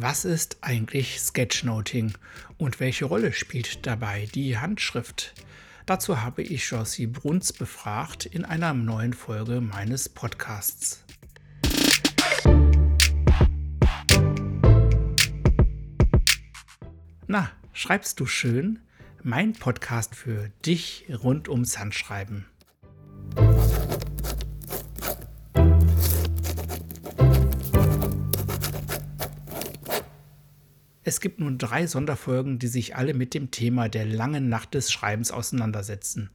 Was ist eigentlich Sketchnoting und welche Rolle spielt dabei die Handschrift? Dazu habe ich Josie Bruns befragt in einer neuen Folge meines Podcasts. Na, schreibst du schön? Mein Podcast für dich rund ums Handschreiben. Es gibt nun drei Sonderfolgen, die sich alle mit dem Thema der langen Nacht des Schreibens auseinandersetzen.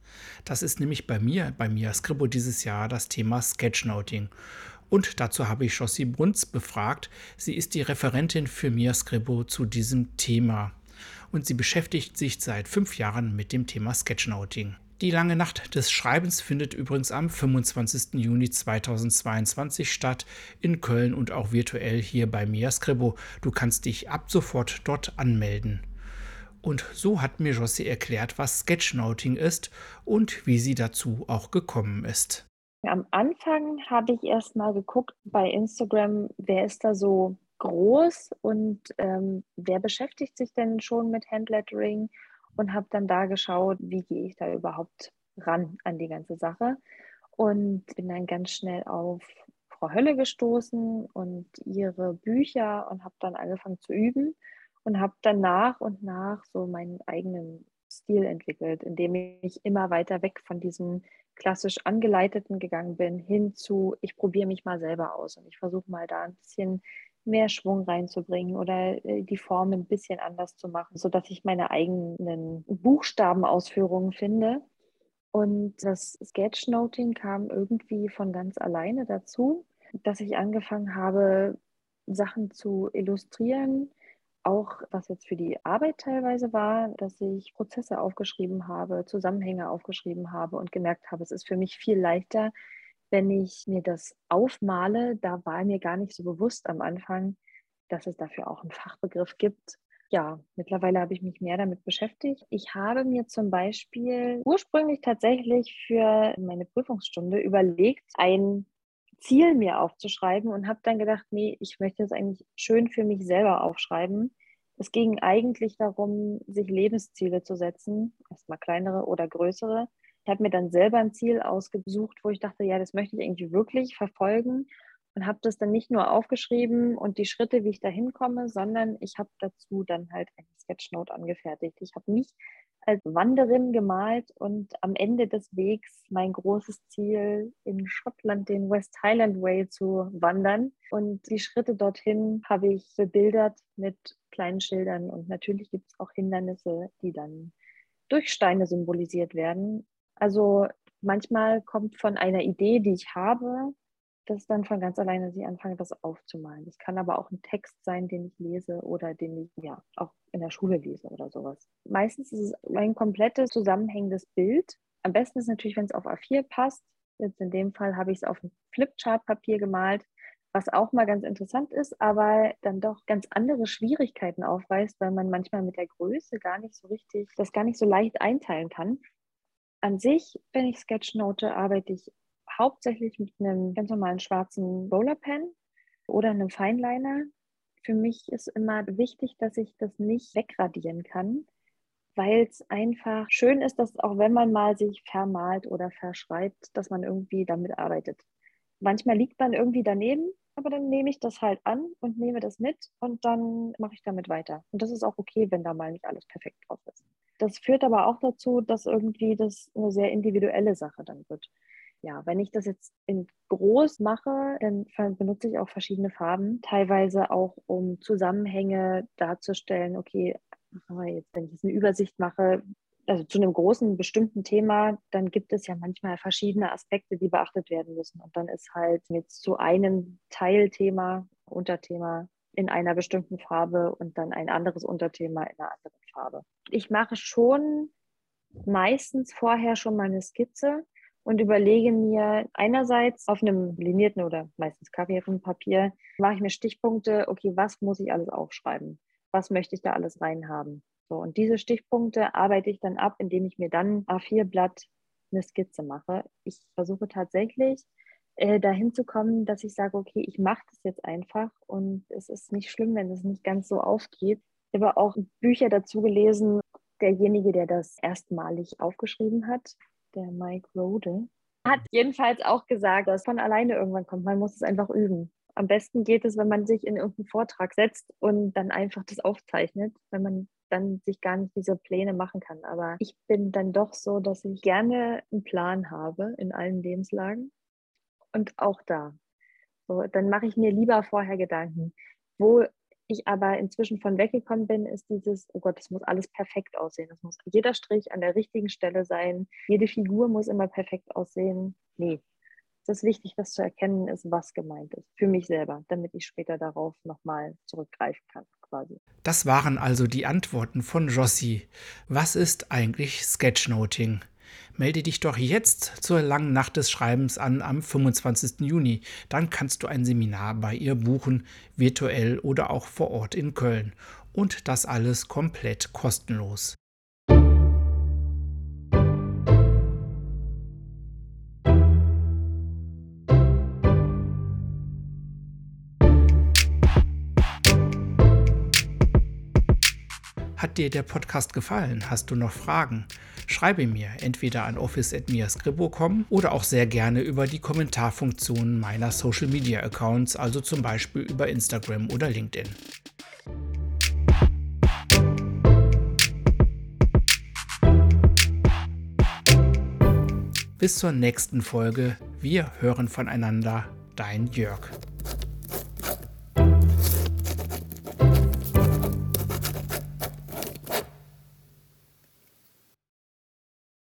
Das ist nämlich bei mir, bei Mia Scribo dieses Jahr das Thema Sketchnoting. Und dazu habe ich Jossi Bruns befragt. Sie ist die Referentin für Mia Scribo zu diesem Thema. Und sie beschäftigt sich seit fünf Jahren mit dem Thema Sketchnoting. Die lange Nacht des Schreibens findet übrigens am 25. Juni 2022 statt in Köln und auch virtuell hier bei Mia Scribo. Du kannst dich ab sofort dort anmelden. Und so hat mir Jossi erklärt, was Sketchnoting ist und wie sie dazu auch gekommen ist. Am Anfang habe ich erst mal geguckt bei Instagram, wer ist da so groß und ähm, wer beschäftigt sich denn schon mit Handlettering und habe dann da geschaut, wie gehe ich da überhaupt ran an die ganze Sache. Und bin dann ganz schnell auf Frau Hölle gestoßen und ihre Bücher und habe dann angefangen zu üben und habe dann nach und nach so meinen eigenen Stil entwickelt, indem ich immer weiter weg von diesem klassisch angeleiteten gegangen bin, hin zu, ich probiere mich mal selber aus und ich versuche mal da ein bisschen mehr Schwung reinzubringen oder äh, die Form ein bisschen anders zu machen, sodass ich meine eigenen Buchstabenausführungen finde. Und das Sketchnoting kam irgendwie von ganz alleine dazu, dass ich angefangen habe, Sachen zu illustrieren, auch was jetzt für die Arbeit teilweise war, dass ich Prozesse aufgeschrieben habe, Zusammenhänge aufgeschrieben habe und gemerkt habe, es ist für mich viel leichter, wenn ich mir das aufmale, da war mir gar nicht so bewusst am Anfang, dass es dafür auch einen Fachbegriff gibt. Ja, mittlerweile habe ich mich mehr damit beschäftigt. Ich habe mir zum Beispiel ursprünglich tatsächlich für meine Prüfungsstunde überlegt, ein Ziel mir aufzuschreiben und habe dann gedacht, nee, ich möchte es eigentlich schön für mich selber aufschreiben. Es ging eigentlich darum, sich Lebensziele zu setzen, erstmal kleinere oder größere, ich habe mir dann selber ein Ziel ausgesucht, wo ich dachte, ja, das möchte ich irgendwie wirklich verfolgen und habe das dann nicht nur aufgeschrieben und die Schritte, wie ich da hinkomme, sondern ich habe dazu dann halt eine Sketchnote angefertigt. Ich habe mich als Wanderin gemalt und am Ende des Wegs mein großes Ziel in Schottland den West Highland Way zu wandern. Und die Schritte dorthin habe ich bebildert mit kleinen Schildern und natürlich gibt es auch Hindernisse, die dann durch Steine symbolisiert werden. Also manchmal kommt von einer Idee, die ich habe, dass dann von ganz alleine sie anfangen, das aufzumalen. Es kann aber auch ein Text sein, den ich lese oder den ich ja auch in der Schule lese oder sowas. Meistens ist es ein komplettes zusammenhängendes Bild. Am besten ist natürlich, wenn es auf A4 passt. Jetzt in dem Fall habe ich es auf ein Flipchart-Papier gemalt, was auch mal ganz interessant ist, aber dann doch ganz andere Schwierigkeiten aufweist, weil man manchmal mit der Größe gar nicht so richtig, das gar nicht so leicht einteilen kann an sich, wenn ich Sketchnote, arbeite ich hauptsächlich mit einem ganz normalen schwarzen Rollerpen oder einem Fineliner. Für mich ist immer wichtig, dass ich das nicht wegradieren kann, weil es einfach schön ist, dass auch wenn man mal sich vermalt oder verschreibt, dass man irgendwie damit arbeitet. Manchmal liegt man irgendwie daneben, aber dann nehme ich das halt an und nehme das mit und dann mache ich damit weiter. Und das ist auch okay, wenn da mal nicht alles perfekt drauf ist. Das führt aber auch dazu, dass irgendwie das eine sehr individuelle Sache dann wird. Ja, wenn ich das jetzt in groß mache, dann benutze ich auch verschiedene Farben, teilweise auch um Zusammenhänge darzustellen. Okay, jetzt, wenn ich jetzt eine Übersicht mache, also zu einem großen bestimmten Thema, dann gibt es ja manchmal verschiedene Aspekte, die beachtet werden müssen. Und dann ist halt jetzt zu einem Teilthema, Unterthema in einer bestimmten Farbe und dann ein anderes Unterthema in einer anderen Farbe. Ich mache schon meistens vorher schon mal eine Skizze und überlege mir einerseits auf einem linierten oder meistens karierten Papier, mache ich mir Stichpunkte, okay, was muss ich alles aufschreiben? Was möchte ich da alles reinhaben? So, und diese Stichpunkte arbeite ich dann ab, indem ich mir dann A4-Blatt eine Skizze mache. Ich versuche tatsächlich äh, dahin zu kommen, dass ich sage, okay, ich mache das jetzt einfach und es ist nicht schlimm, wenn es nicht ganz so aufgeht. Ich habe auch Bücher dazu gelesen. Derjenige, der das erstmalig aufgeschrieben hat, der Mike Rode, hat jedenfalls auch gesagt, dass von alleine irgendwann kommt. Man muss es einfach üben. Am besten geht es, wenn man sich in irgendeinen Vortrag setzt und dann einfach das aufzeichnet, wenn man dann sich gar nicht diese Pläne machen kann. Aber ich bin dann doch so, dass ich gerne einen Plan habe in allen Lebenslagen und auch da. So, dann mache ich mir lieber vorher Gedanken. Wo ich aber inzwischen von weggekommen bin, ist dieses, oh Gott, es muss alles perfekt aussehen. Es muss jeder Strich an der richtigen Stelle sein. Jede Figur muss immer perfekt aussehen. Nee, es ist wichtig, dass zu erkennen ist, was gemeint ist. Für mich selber, damit ich später darauf nochmal zurückgreifen kann. Das waren also die Antworten von Jossi. Was ist eigentlich Sketchnoting? Melde dich doch jetzt zur langen Nacht des Schreibens an am 25. Juni. Dann kannst du ein Seminar bei ihr buchen, virtuell oder auch vor Ort in Köln. Und das alles komplett kostenlos. Hat dir der Podcast gefallen? Hast du noch Fragen? Schreibe mir entweder an office.miascribo.com oder auch sehr gerne über die Kommentarfunktion meiner Social Media Accounts, also zum Beispiel über Instagram oder LinkedIn. Bis zur nächsten Folge. Wir hören voneinander. Dein Jörg.